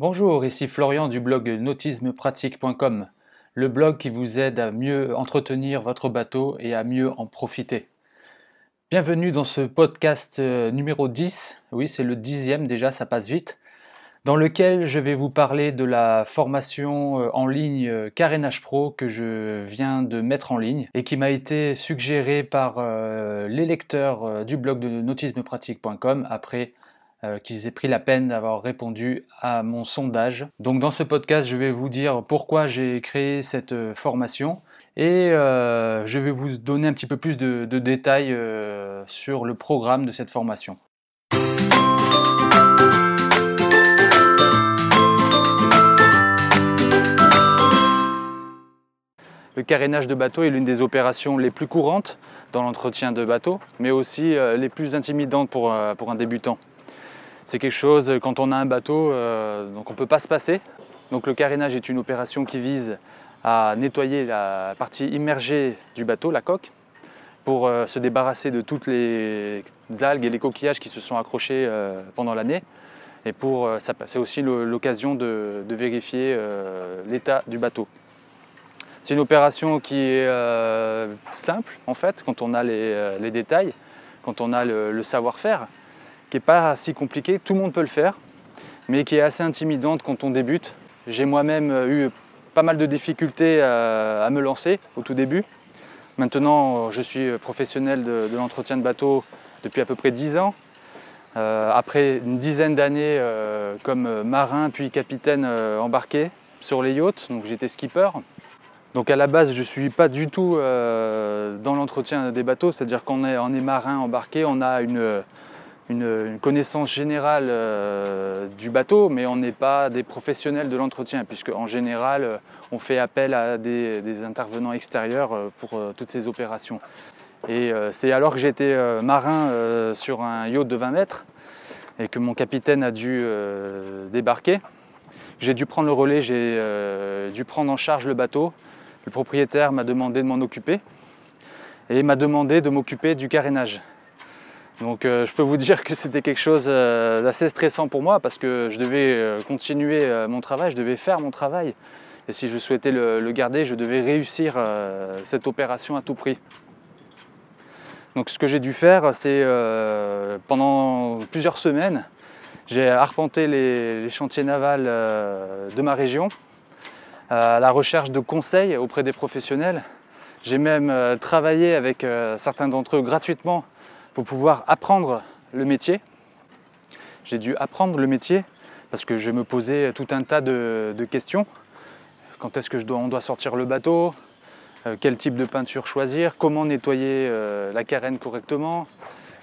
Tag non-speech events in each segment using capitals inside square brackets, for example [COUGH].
Bonjour, ici Florian du blog nautismepratique.com, le blog qui vous aide à mieux entretenir votre bateau et à mieux en profiter. Bienvenue dans ce podcast euh, numéro 10, oui c'est le dixième déjà, ça passe vite, dans lequel je vais vous parler de la formation euh, en ligne euh, Carénage Pro que je viens de mettre en ligne et qui m'a été suggérée par les lecteurs du blog de nautismepratique.com après euh, qu'ils aient pris la peine d'avoir répondu à mon sondage. Donc dans ce podcast, je vais vous dire pourquoi j'ai créé cette euh, formation et euh, je vais vous donner un petit peu plus de, détails sur le programme de cette formation. Le carénage de bateau est l'une des opérations les plus courantes dans l'entretien de bateau, mais aussi les plus intimidantes pour un débutant. C'est quelque chose, quand on a un bateau, euh, on ne peut pas se passer. Donc le carénage est une opération qui vise à nettoyer la partie immergée du bateau, la coque, pour euh, se débarrasser de toutes les algues et les coquillages qui se sont accrochés euh, pendant l'année. Et pour, c'est aussi l'occasion de, vérifier l'état du bateau. C'est une opération qui est simple en fait, quand on a les, détails, quand on a le savoir-faire qui n'est pas si compliqué, tout le monde peut le faire, mais qui est assez intimidante quand on débute. J'ai moi-même eu pas mal de difficultés à, me lancer au tout début. Maintenant, je suis professionnel de, l'entretien de bateau depuis à peu près 10 ans. Euh, après une dizaine d'années euh, comme marin puis capitaine euh, embarqué sur les yachts, donc j'étais skipper. Donc à la base, je ne suis pas du tout dans l'entretien des bateaux, c'est-à-dire qu'on est, on est marin embarqué, on a une, une, connaissance générale euh, du bateau, mais on n'est pas des professionnels de l'entretien, puisque en général, euh, on fait appel à des, intervenants extérieurs euh, pour toutes ces opérations. Et c'est alors que j'étais marin sur un yacht de 20 mètres et que mon capitaine a dû débarquer. J'ai dû prendre le relais, j'ai dû prendre en charge le bateau. Le propriétaire m'a demandé de m'en occuper et m'a demandé de m'occuper du carénage. Donc euh, je peux vous dire que c'était quelque chose euh, d'assez stressant pour moi parce que je devais euh, continuer mon travail, je devais faire mon travail. Et si je souhaitais le, garder, je devais réussir cette opération à tout prix. Donc ce que j'ai dû faire, c'est pendant plusieurs semaines, j'ai arpenté les, chantiers navals de ma région à la recherche de conseils auprès des professionnels. J'ai même travaillé avec certains d'entre eux gratuitement pouvoir apprendre le métier. J'ai dû apprendre le métier parce que je me posais tout un tas de, questions. Quand est-ce que je dois, on doit sortir le bateau? Euh, Quel type de peinture choisir? Comment nettoyer euh, la carène correctement?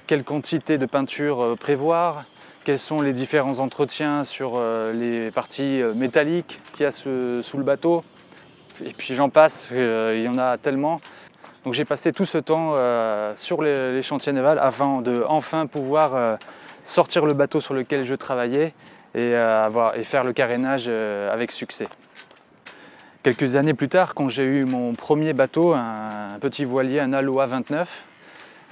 Quelle quantité de peinture euh, prévoir? Quels sont les différents entretiens sur les parties métalliques qu'il y a sous le bateau? Et puis j'en passe, il y en a tellement. Donc j'ai passé tout ce temps euh, sur les, chantiers navals avant de enfin pouvoir euh, sortir le bateau sur lequel je travaillais et, euh, faire le carénage avec succès. Quelques années plus tard, quand j'ai eu mon premier bateau, un, petit voilier, un Aloha 29,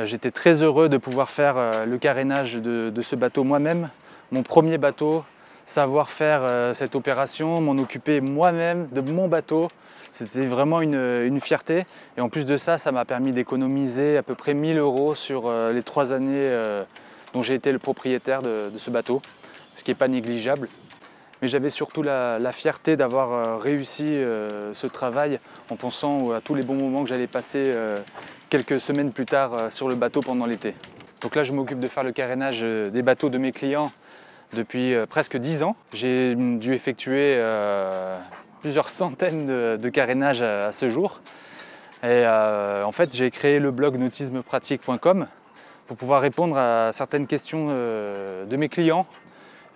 j'étais très heureux de pouvoir faire le carénage de ce bateau moi-même. Mon premier bateau, savoir faire cette opération, m'en occuper moi-même de mon bateau, c'était vraiment une, fierté. Et en plus de ça, ça m'a permis d'économiser à peu près 1000 euros sur euh, les trois années euh, dont j'ai été le propriétaire de, ce bateau, ce qui n'est pas négligeable. Mais j'avais surtout la, fierté d'avoir euh, réussi ce travail en pensant à tous les bons moments que j'allais passer quelques semaines plus tard sur le bateau pendant l'été. Donc là, je m'occupe de faire le carénage des bateaux de mes clients depuis presque 10 ans. J'ai dû effectuer plusieurs centaines de, carénages à, ce jour. Et euh, en fait, j'ai créé le blog nautismepratique.com pour pouvoir répondre à certaines questions euh, de mes clients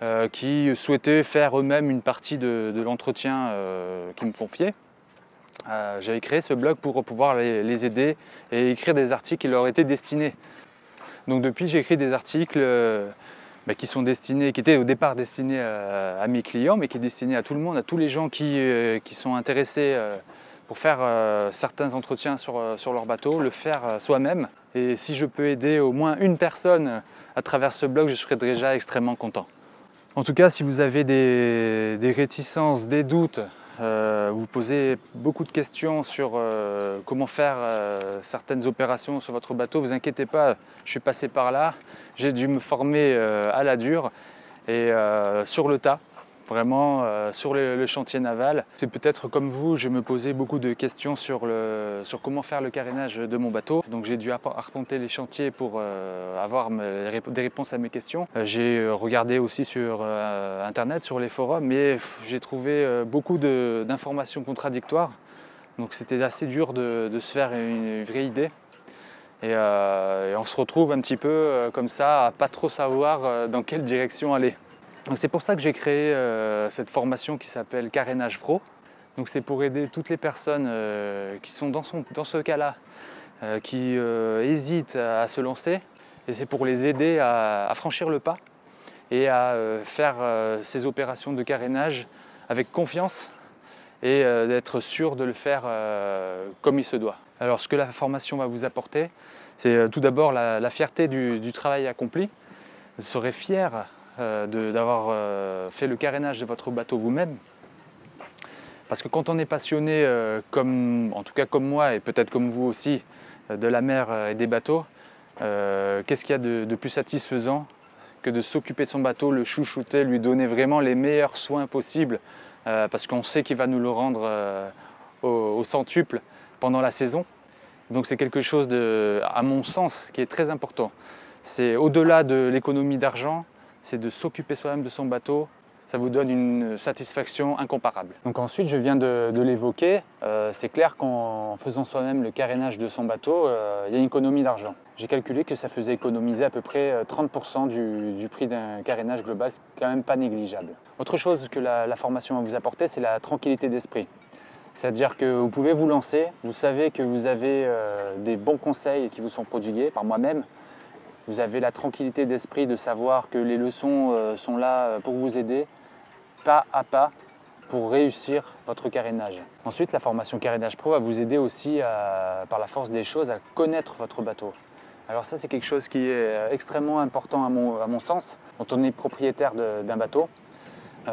euh, qui souhaitaient faire eux-mêmes une partie de, l'entretien qu'ils me confiaient. J'avais créé ce blog pour pouvoir les, aider et écrire des articles qui leur étaient destinés. Donc depuis, j'ai écrit des articles bah, qui sont destinés, qui étaient au départ destinés à, mes clients, mais qui est destiné à tout le monde, à tous les gens qui, euh, sont intéressés euh, pour faire euh, certains entretiens sur, sur, leur bateau, le faire soi-même. Et si je peux aider au moins une personne à travers ce blog, je serai déjà extrêmement content. En tout cas, si vous avez des, réticences, des doutes, euh, vous posez beaucoup de questions sur euh, comment faire euh, certaines opérations sur votre bateau, vous inquiétez pas, je suis passé par là, j'ai dû me former à la dure. Et sur le tas vraiment euh, sur le, chantier naval. C'est peut-être comme vous, je me posais beaucoup de questions sur, le, sur comment faire le carénage de mon bateau. Donc j'ai dû arpenter les chantiers pour euh, avoir des réponses à mes questions. Euh, j'ai regardé aussi sur internet, sur les forums, mais j'ai trouvé beaucoup d'informations contradictoires. Donc c'était assez dur de, se faire une, vraie idée. Et, on se retrouve un petit peu comme ça à pas trop savoir dans quelle direction aller. C'est pour ça que j'ai créé euh, cette formation qui s'appelle Carénage Pro. Donc c'est pour aider toutes les personnes euh, qui sont dans, ce cas-là, euh, qui hésitent à, se lancer. Et c'est pour les aider à, franchir le pas et à faire ces opérations de carénage avec confiance et d'être sûr de le faire comme il se doit. Alors ce que la formation va vous apporter, c'est tout d'abord la, fierté du, travail accompli. Vous serez fier d'avoir euh, fait le carénage de votre bateau vous-même. Parce que quand on est passionné, euh, comme, en tout cas comme moi et peut-être comme vous aussi, de la mer et des bateaux, qu'est-ce qu'il y a de, plus satisfaisant que de s'occuper de son bateau, le chouchouter, lui donner vraiment les meilleurs soins possibles, parce qu'on sait qu'il va nous le rendre au, centuple pendant la saison. Donc c'est quelque chose, à mon sens, qui est très important. C'est au-delà de l'économie d'argent, c'est de s'occuper soi-même de son bateau. Ça vous donne une satisfaction incomparable. Donc ensuite, je viens de, l'évoquer, euh, c'est clair qu'en faisant soi-même le carénage de son bateau, euh, il y a une économie d'argent. J'ai calculé que ça faisait économiser à peu près 30% euh, du, prix d'un carénage global, c'est quand même pas négligeable. Autre chose que la, formation va vous apporter, c'est la tranquillité d'esprit. C'est-à-dire que vous pouvez vous lancer, vous savez que vous avez des bons conseils qui vous sont prodigués par moi-même, vous avez la tranquillité d'esprit de savoir que les leçons euh, sont là euh, pour vous aider, pas à pas, pour réussir votre carénage. Ensuite, la formation Carénage Pro va vous aider aussi, par la force des choses, à connaître votre bateau. Alors ça, c'est quelque chose qui est euh, extrêmement important à mon, sens. Quand on est propriétaire d'un bateau,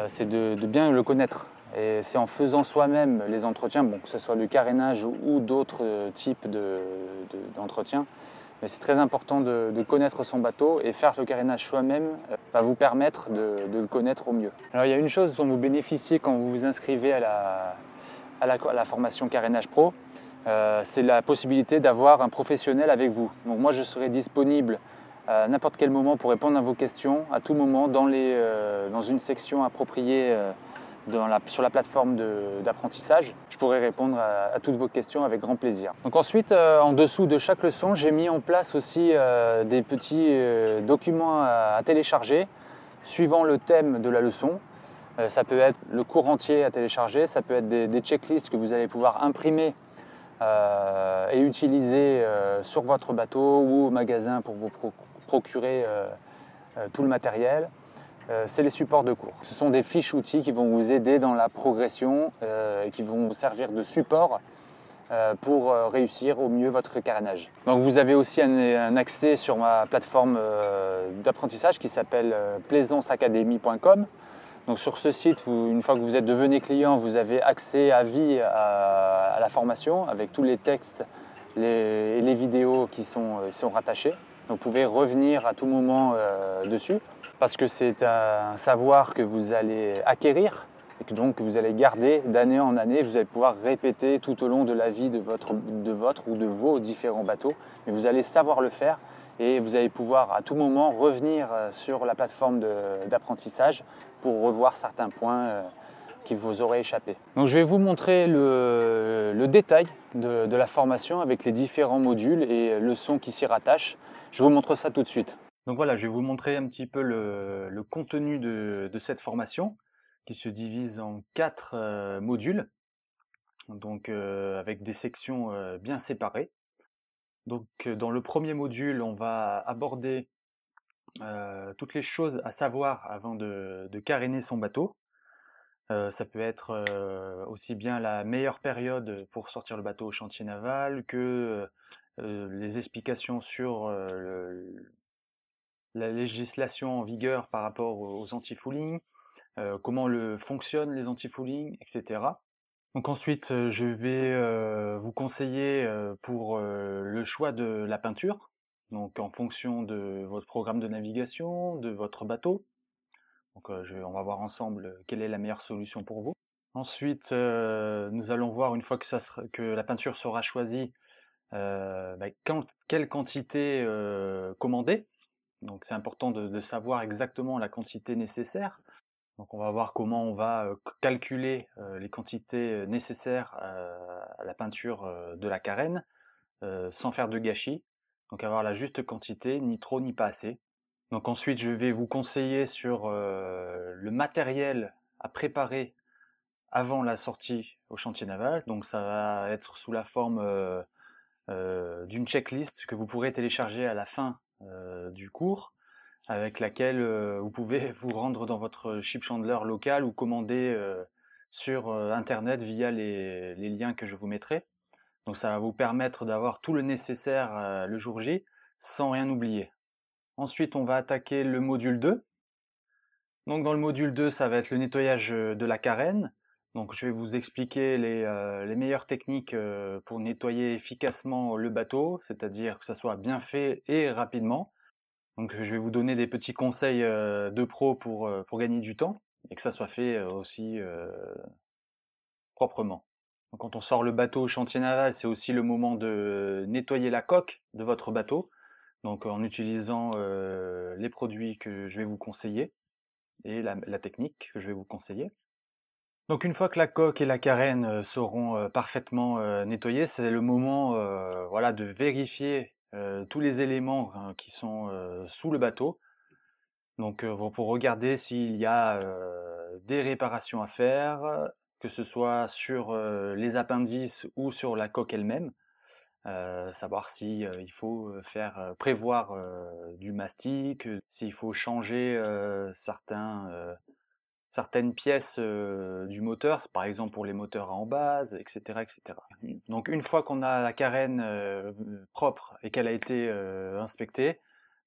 c'est de, bien le connaître. Et c'est en faisant soi-même les entretiens, bon, que ce soit le carénage ou, d'autres types d'entretiens, mais c'est très important de, connaître son bateau et faire le carénage soi-même euh, va vous permettre de, le connaître au mieux. Alors il y a une chose dont vous bénéficiez quand vous vous inscrivez à la, formation carénage pro, euh, c'est la possibilité d'avoir un professionnel avec vous. Donc moi je serai disponible à n'importe quel moment pour répondre à vos questions, à tout moment dans, les, euh, dans une section appropriée sur la plateforme d'apprentissage. Je pourrai répondre à, toutes vos questions avec grand plaisir. Donc ensuite, euh, en dessous de chaque leçon, j'ai mis en place aussi euh, des petits euh, documents à, télécharger suivant le thème de la leçon. ça peut être le cours entier à télécharger, ça peut être des, checklists que vous allez pouvoir imprimer et utiliser sur votre bateau ou au magasin pour vous procurer tout le matériel. Euh, c'est les supports de cours. Ce sont des fiches outils qui vont vous aider dans la progression euh, et qui vont vous servir de support euh, pour réussir au mieux votre carénage. Donc vous avez aussi un, accès sur ma plateforme d'apprentissage qui s'appelle plaisanceacademy.com. Donc sur ce site, une fois que vous êtes devenu client, vous avez accès à vie à, la formation avec tous les textes et les, vidéos qui sont, sont rattachés. vous pouvez revenir à tout moment dessus parce que c'est un savoir que vous allez acquérir et que donc vous allez garder d'année en année, vous allez pouvoir répéter tout au long de la vie de votre, ou de vos différents bateaux, mais vous allez savoir le faire et vous allez pouvoir à tout moment revenir euh, sur la plateforme d'apprentissage pour revoir certains points euh, qui vous auraient échappé. Donc je vais vous montrer le, détail de, de la formation avec les différents modules et leçons qui s'y rattachent. Je vous montre ça tout de suite. Donc voilà, je vais vous montrer un petit peu le, contenu de, cette formation qui se divise en quatre euh, modules, donc euh, avec des sections euh, bien séparées. Donc dans le premier module, on va aborder toutes les choses à savoir avant de, de caréner son bateau. ça peut être aussi bien la meilleure période pour sortir le bateau au chantier naval que les explications sur le, la législation en vigueur par rapport aux anti-fouling, comment le, fonctionnent les anti-fouling, etc. Donc ensuite, je vais vous conseiller pour le choix de la peinture, donc en fonction de votre programme de navigation, de votre bateau. Donc on va voir ensemble quelle est la meilleure solution pour vous. Ensuite, nous allons voir une fois que, la peinture sera choisie, bah, quelle quantité commander. Donc c'est important de, savoir exactement la quantité nécessaire. Donc on va voir comment on va calculer les quantités nécessaires à la peinture de la carène sans faire de gâchis. Donc avoir la juste quantité, ni trop ni pas assez. Donc ensuite je vais vous conseiller sur le matériel à préparer avant la sortie au chantier naval. Donc ça va être sous la forme d'une checklist que vous pourrez télécharger à la fin du cours avec laquelle vous pouvez [LAUGHS] vous rendre dans votre ship chandler local ou commander sur internet via les, liens que je vous mettrai. Donc ça va vous permettre d'avoir tout le nécessaire le jour J sans rien oublier. Ensuite, on va attaquer le module 2. Donc dans le module 2, ça va être le nettoyage de la carène. Donc je vais vous expliquer les, les meilleures techniques pour nettoyer efficacement le bateau, c'est-à-dire que ça soit bien fait et rapidement. Donc je vais vous donner des petits conseils de pro pour, gagner du temps et que ça soit fait aussi proprement. quand on sort le bateau au chantier naval, c'est aussi le moment de nettoyer la coque de votre bateau, donc en utilisant les produits que je vais vous conseiller et la, technique que je vais vous conseiller. Donc une fois que la coque et la carène seront parfaitement nettoyées, c'est le moment voilà, de vérifier tous les éléments hein, qui sont sous le bateau. Donc pour regarder s'il y a des réparations à faire, que ce soit sur les appendices ou sur la coque elle-même. savoir si il faut faire prévoir du mastic, s'il faut changer certains certaines pièces du moteur, par exemple pour les moteurs en base, etc. etc. Donc une fois qu'on a la carène propre et qu'elle a été inspectée,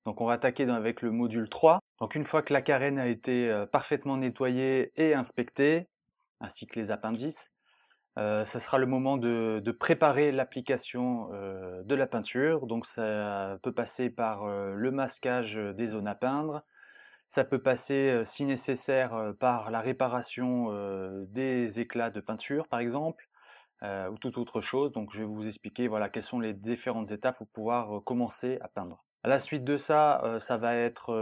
donc on va attaquer avec le module 3. Donc une fois que la carène a été parfaitement nettoyée et inspectée, ainsi que les appendices, ce sera le moment de préparer l'application de la peinture. Donc ça peut passer par le masquage des zones à peindre, ça peut passer, si nécessaire, par la réparation des éclats de peinture, par exemple, ou toute autre chose. Donc, je vais vous expliquer voilà, quelles sont les différentes étapes pour pouvoir commencer à peindre. À la suite de ça, ça va être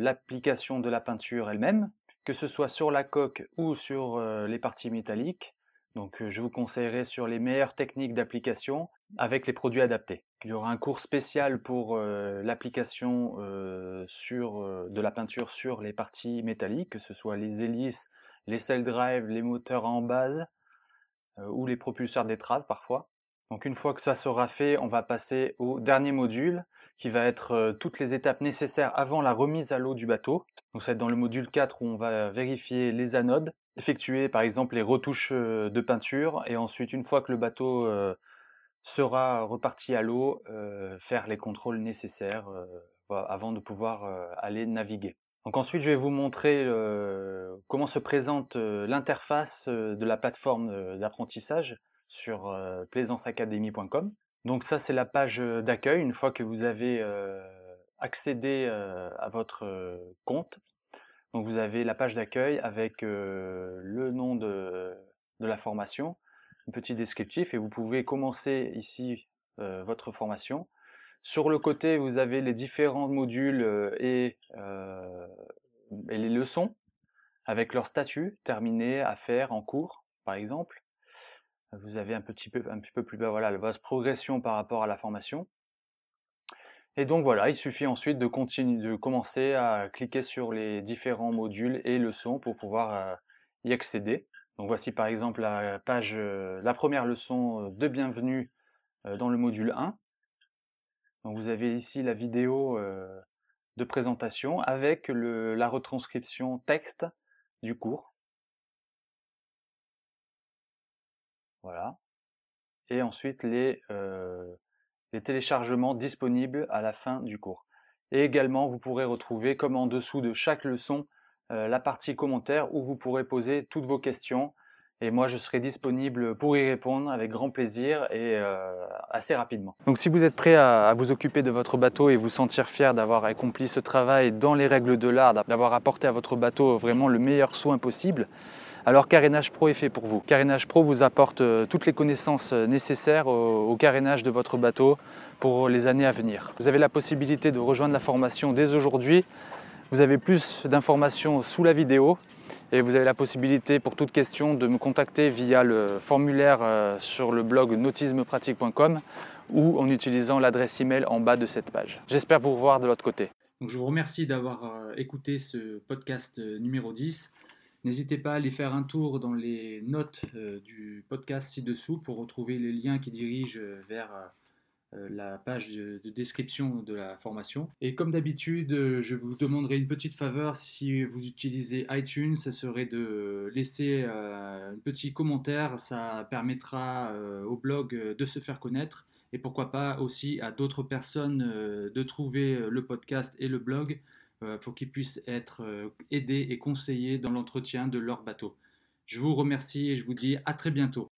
l'application de la peinture elle-même, que ce soit sur la coque ou sur les parties métalliques. Donc, je vous conseillerais sur les meilleures techniques d'application avec les produits adaptés. Il y aura un cours spécial pour l'application de la peinture sur les parties métalliques, que ce soit les hélices, les cell drive, les moteurs en base ou les propulseurs d'étrave parfois. Donc une fois que ça sera fait, on va passer au dernier module qui va être toutes les étapes nécessaires avant la remise à l'eau du bateau. Donc ça va être dans le module 4 où on va vérifier les anodes, effectuer par exemple les retouches de peinture et ensuite une fois que le bateau sera reparti à l'eau, faire les contrôles nécessaires avant de pouvoir aller naviguer. Donc ensuite, je vais vous montrer comment se présente l'interface de la plateforme d'apprentissage sur plaisanceacademy.com. Donc ça, c'est la page d'accueil une fois que vous avez accédé à votre compte. Donc vous avez la page d'accueil avec le nom de la formation, un petit descriptif et vous pouvez commencer ici votre formation. Sur le côté, vous avez les différents modules et, et, les leçons avec leur statut terminé à faire en cours, par exemple. Vous avez un petit peu, un petit peu plus bas, voilà, votre progression par rapport à la formation. Et donc voilà, il suffit ensuite de continuer, de commencer à cliquer sur les différents modules et leçons pour pouvoir y accéder. Donc voici par exemple la page, euh, la première leçon euh, de bienvenue euh, dans le module 1. Donc vous avez ici la vidéo de présentation avec la retranscription texte du cours. Voilà. Et ensuite les, les téléchargements disponibles à la fin du cours. Et également, vous pourrez retrouver, comme en dessous de chaque leçon, la partie commentaires où vous pourrez poser toutes vos questions et moi, je serai disponible pour y répondre avec grand plaisir et euh, assez rapidement. Donc si vous êtes prêt à, vous occuper de votre bateau et vous sentir fier d'avoir accompli ce travail dans les règles de l'art, d'avoir apporté à votre bateau vraiment le meilleur soin possible, alors Carénage Pro est fait pour vous. Carénage Pro vous apporte euh, toutes les connaissances euh, nécessaires au carénage de votre bateau pour les années à venir. Vous avez la possibilité de rejoindre la formation dès aujourd'hui. Vous avez plus d'informations sous la vidéo et vous avez la possibilité pour toute question de me contacter via le formulaire euh, sur le blog nautismepratique.com ou en utilisant l'adresse email en bas de cette page. J'espère vous revoir de l'autre côté. je vous remercie d'avoir écouté ce podcast numéro 10. N'hésitez pas à aller faire un tour dans les notes du podcast ci-dessous pour retrouver les liens qui dirigent vers euh, la page de, description de la formation. Et comme d'habitude, euh, je vous demanderai une petite faveur. Si vous utilisez iTunes, ce serait de laisser euh, un petit commentaire, ça permettra au blog de se faire connaître. Et pourquoi pas aussi à d'autres personnes de trouver le podcast et le blog pour qu'ils puissent être aidés et conseillés dans l'entretien de leur bateau. Je vous remercie et je vous dis à très bientôt.